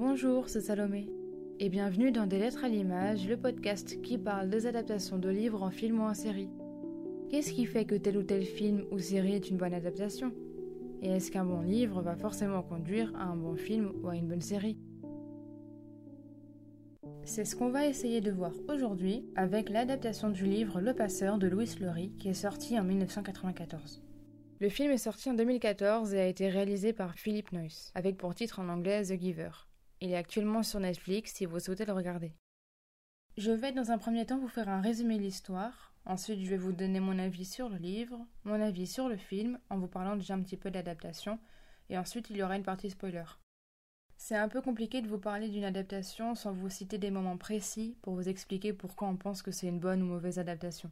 Bonjour, c'est Salomé. Et bienvenue dans Des Lettres à l'image, le podcast qui parle des adaptations de livres en film ou en série. Qu'est-ce qui fait que tel ou tel film ou série est une bonne adaptation? Et est-ce qu'un bon livre va forcément conduire à un bon film ou à une bonne série? C'est ce qu'on va essayer de voir aujourd'hui avec l'adaptation du livre Le Passeur de Louis Laurie qui est sorti en 1994. Le film est sorti en 2014 et a été réalisé par Philip Noyce, avec pour titre en anglais The Giver. Il est actuellement sur Netflix si vous souhaitez le regarder. Je vais dans un premier temps vous faire un résumé de l'histoire, ensuite je vais vous donner mon avis sur le livre, mon avis sur le film, en vous parlant déjà un petit peu de l'adaptation, et ensuite il y aura une partie spoiler. C'est un peu compliqué de vous parler d'une adaptation sans vous citer des moments précis pour vous expliquer pourquoi on pense que c'est une bonne ou mauvaise adaptation.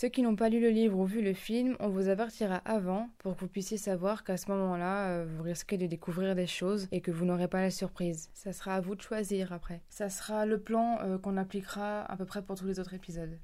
Ceux qui n'ont pas lu le livre ou vu le film, on vous avertira avant pour que vous puissiez savoir qu'à ce moment-là, euh, vous risquez de découvrir des choses et que vous n'aurez pas la surprise. Ça sera à vous de choisir après. Ça sera le plan euh, qu'on appliquera à peu près pour tous les autres épisodes.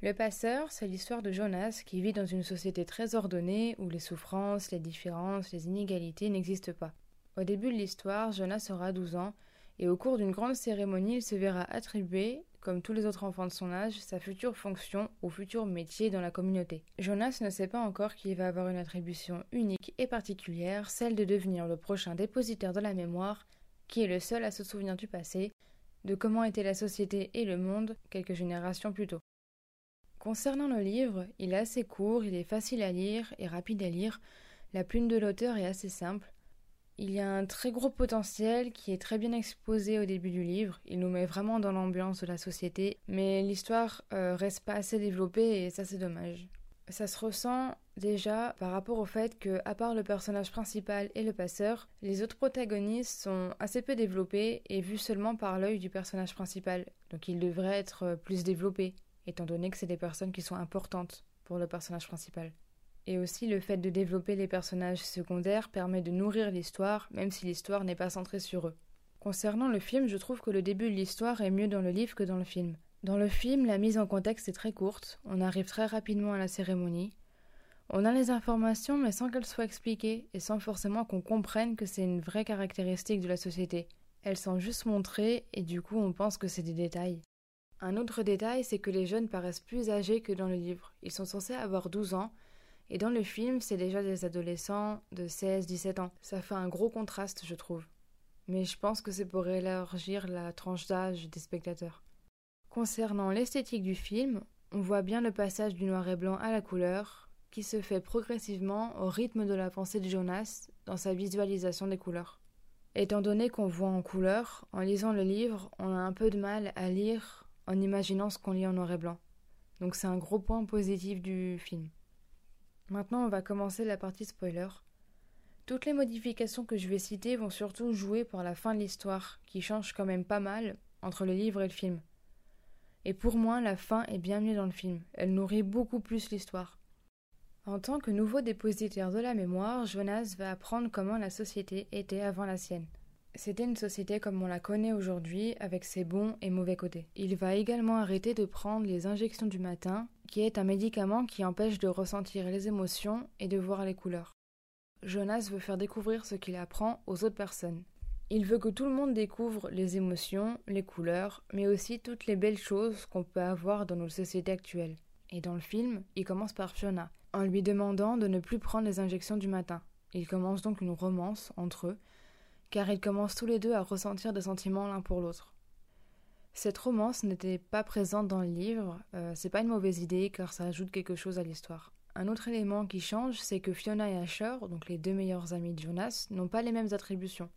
Le passeur, c'est l'histoire de Jonas qui vit dans une société très ordonnée où les souffrances, les différences, les inégalités n'existent pas. Au début de l'histoire, Jonas aura 12 ans et au cours d'une grande cérémonie, il se verra attribuer comme tous les autres enfants de son âge, sa future fonction ou futur métier dans la communauté. Jonas ne sait pas encore qu'il va avoir une attribution unique et particulière, celle de devenir le prochain dépositaire de la mémoire, qui est le seul à se souvenir du passé, de comment était la société et le monde quelques générations plus tôt. Concernant le livre, il est assez court, il est facile à lire et rapide à lire, la plume de l'auteur est assez simple, il y a un très gros potentiel qui est très bien exposé au début du livre. Il nous met vraiment dans l'ambiance de la société, mais l'histoire euh, reste pas assez développée et ça c'est dommage. Ça se ressent déjà par rapport au fait que, à part le personnage principal et le passeur, les autres protagonistes sont assez peu développés et vus seulement par l'œil du personnage principal. Donc ils devraient être plus développés, étant donné que c'est des personnes qui sont importantes pour le personnage principal. Et aussi le fait de développer les personnages secondaires permet de nourrir l'histoire, même si l'histoire n'est pas centrée sur eux. Concernant le film, je trouve que le début de l'histoire est mieux dans le livre que dans le film. Dans le film, la mise en contexte est très courte, on arrive très rapidement à la cérémonie. On a les informations mais sans qu'elles soient expliquées et sans forcément qu'on comprenne que c'est une vraie caractéristique de la société. Elles sont juste montrées et du coup on pense que c'est des détails. Un autre détail, c'est que les jeunes paraissent plus âgés que dans le livre. Ils sont censés avoir 12 ans, et dans le film, c'est déjà des adolescents de 16-17 ans. Ça fait un gros contraste, je trouve. Mais je pense que c'est pour élargir la tranche d'âge des spectateurs. Concernant l'esthétique du film, on voit bien le passage du noir et blanc à la couleur, qui se fait progressivement au rythme de la pensée de Jonas dans sa visualisation des couleurs. Étant donné qu'on voit en couleur, en lisant le livre, on a un peu de mal à lire en imaginant ce qu'on lit en noir et blanc. Donc c'est un gros point positif du film. Maintenant, on va commencer la partie spoiler. Toutes les modifications que je vais citer vont surtout jouer pour la fin de l'histoire, qui change quand même pas mal entre le livre et le film. Et pour moi, la fin est bien mieux dans le film. Elle nourrit beaucoup plus l'histoire. En tant que nouveau dépositaire de la mémoire, Jonas va apprendre comment la société était avant la sienne. C'était une société comme on la connaît aujourd'hui, avec ses bons et mauvais côtés. Il va également arrêter de prendre les injections du matin, qui est un médicament qui empêche de ressentir les émotions et de voir les couleurs. Jonas veut faire découvrir ce qu'il apprend aux autres personnes. Il veut que tout le monde découvre les émotions, les couleurs, mais aussi toutes les belles choses qu'on peut avoir dans nos sociétés actuelles. Et dans le film, il commence par Fiona, en lui demandant de ne plus prendre les injections du matin. Il commence donc une romance entre eux, car ils commencent tous les deux à ressentir des sentiments l'un pour l'autre. Cette romance n'était pas présente dans le livre, euh, c'est pas une mauvaise idée car ça ajoute quelque chose à l'histoire. Un autre élément qui change, c'est que Fiona et Asher, donc les deux meilleurs amis de Jonas, n'ont pas les mêmes attributions.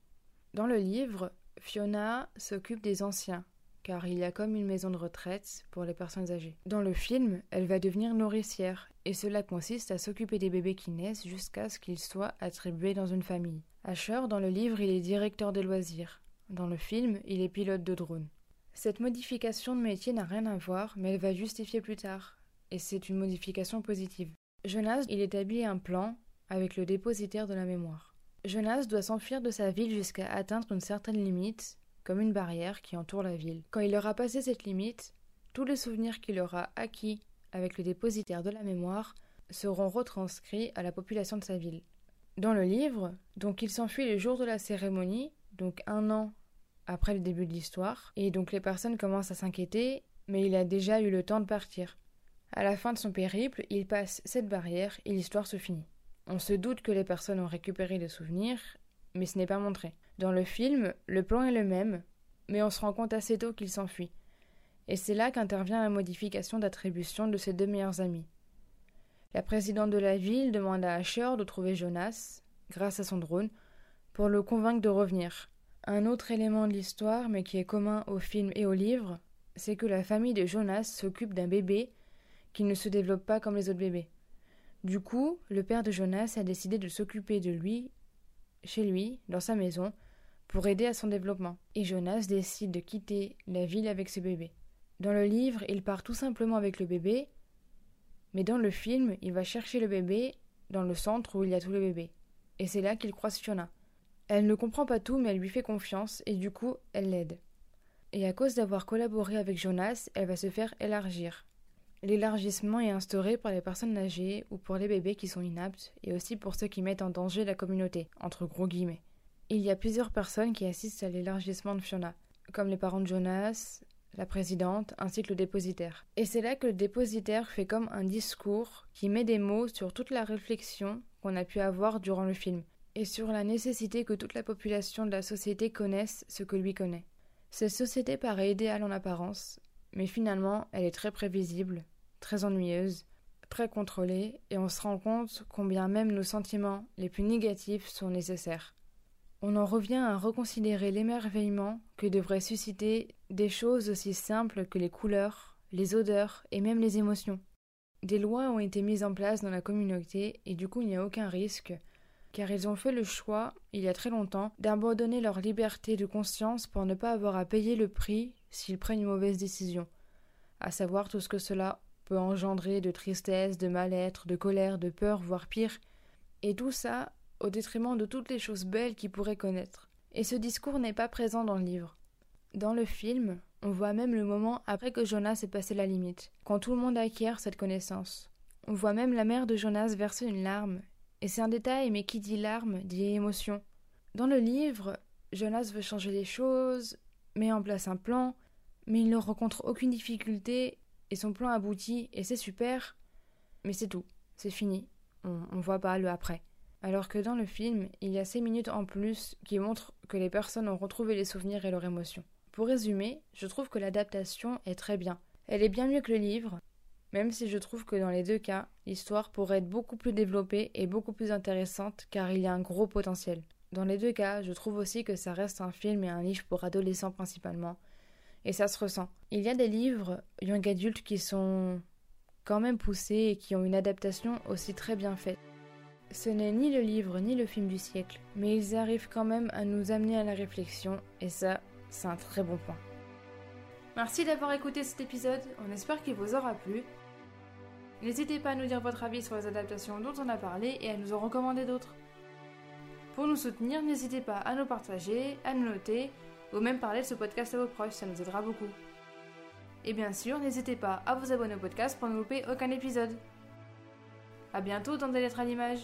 Dans le livre, Fiona s'occupe des anciens, car il y a comme une maison de retraite pour les personnes âgées. Dans le film, elle va devenir nourricière, et cela consiste à s'occuper des bébés qui naissent jusqu'à ce qu'ils soient attribués dans une famille. Asher, dans le livre, il est directeur des loisirs. Dans le film, il est pilote de drone. Cette modification de métier n'a rien à voir, mais elle va justifier plus tard, et c'est une modification positive. Jonas, il établit un plan avec le dépositaire de la mémoire. Jonas doit s'enfuir de sa ville jusqu'à atteindre une certaine limite, comme une barrière qui entoure la ville. Quand il aura passé cette limite, tous les souvenirs qu'il aura acquis avec le dépositaire de la mémoire seront retranscrits à la population de sa ville. Dans le livre, donc il s'enfuit le jour de la cérémonie, donc un an après le début de l'histoire, et donc les personnes commencent à s'inquiéter, mais il a déjà eu le temps de partir. À la fin de son périple, il passe cette barrière et l'histoire se finit. On se doute que les personnes ont récupéré des souvenirs, mais ce n'est pas montré. Dans le film, le plan est le même, mais on se rend compte assez tôt qu'il s'enfuit. Et c'est là qu'intervient la modification d'attribution de ses deux meilleurs amis. La présidente de la ville demande à Asher de trouver Jonas, grâce à son drone, pour le convaincre de revenir. Un autre élément de l'histoire, mais qui est commun au film et au livre, c'est que la famille de Jonas s'occupe d'un bébé qui ne se développe pas comme les autres bébés. Du coup, le père de Jonas a décidé de s'occuper de lui, chez lui, dans sa maison, pour aider à son développement. Et Jonas décide de quitter la ville avec ce bébé. Dans le livre, il part tout simplement avec le bébé, mais dans le film, il va chercher le bébé dans le centre où il y a tous les bébés. Et c'est là qu'il croise Fiona. Elle ne comprend pas tout, mais elle lui fait confiance, et du coup, elle l'aide. Et à cause d'avoir collaboré avec Jonas, elle va se faire élargir. L'élargissement est instauré par les personnes âgées ou pour les bébés qui sont inaptes et aussi pour ceux qui mettent en danger la communauté, entre gros guillemets. Il y a plusieurs personnes qui assistent à l'élargissement de Fiona, comme les parents de Jonas, la présidente ainsi que le dépositaire. Et c'est là que le dépositaire fait comme un discours qui met des mots sur toute la réflexion qu'on a pu avoir durant le film et sur la nécessité que toute la population de la société connaisse ce que lui connaît. Cette société paraît idéale en apparence, mais finalement elle est très prévisible, très ennuyeuse, très contrôlée, et on se rend compte combien même nos sentiments les plus négatifs sont nécessaires. On en revient à reconsidérer l'émerveillement que devraient susciter des choses aussi simples que les couleurs, les odeurs et même les émotions. Des lois ont été mises en place dans la communauté et du coup il n'y a aucun risque, car ils ont fait le choix, il y a très longtemps, d'abandonner leur liberté de conscience pour ne pas avoir à payer le prix s'ils prennent une mauvaise décision, à savoir tout ce que cela peut engendrer de tristesse, de mal-être, de colère, de peur, voire pire, et tout ça au détriment de toutes les choses belles qu'ils pourraient connaître. Et ce discours n'est pas présent dans le livre. Dans le film, on voit même le moment après que Jonas ait passé la limite, quand tout le monde acquiert cette connaissance. On voit même la mère de Jonas verser une larme, et c'est un détail, mais qui dit larme dit émotion. Dans le livre, Jonas veut changer les choses, met en place un plan, mais il ne rencontre aucune difficulté et son plan aboutit et c'est super. Mais c'est tout, c'est fini. On, on voit pas le après. Alors que dans le film, il y a ces minutes en plus qui montrent que les personnes ont retrouvé les souvenirs et leurs émotions. Pour résumer, je trouve que l'adaptation est très bien. Elle est bien mieux que le livre, même si je trouve que dans les deux cas, l'histoire pourrait être beaucoup plus développée et beaucoup plus intéressante car il y a un gros potentiel. Dans les deux cas, je trouve aussi que ça reste un film et un livre pour adolescents principalement, et ça se ressent. Il y a des livres young adultes qui sont quand même poussés et qui ont une adaptation aussi très bien faite. Ce n'est ni le livre ni le film du siècle, mais ils arrivent quand même à nous amener à la réflexion, et ça, c'est un très bon point. Merci d'avoir écouté cet épisode, on espère qu'il vous aura plu. N'hésitez pas à nous dire votre avis sur les adaptations dont on a parlé et à nous en recommander d'autres. Pour nous soutenir, n'hésitez pas à nous partager, à nous noter ou même parler de ce podcast à vos proches, ça nous aidera beaucoup. Et bien sûr, n'hésitez pas à vous abonner au podcast pour ne louper aucun épisode. A bientôt dans des lettres à l'image.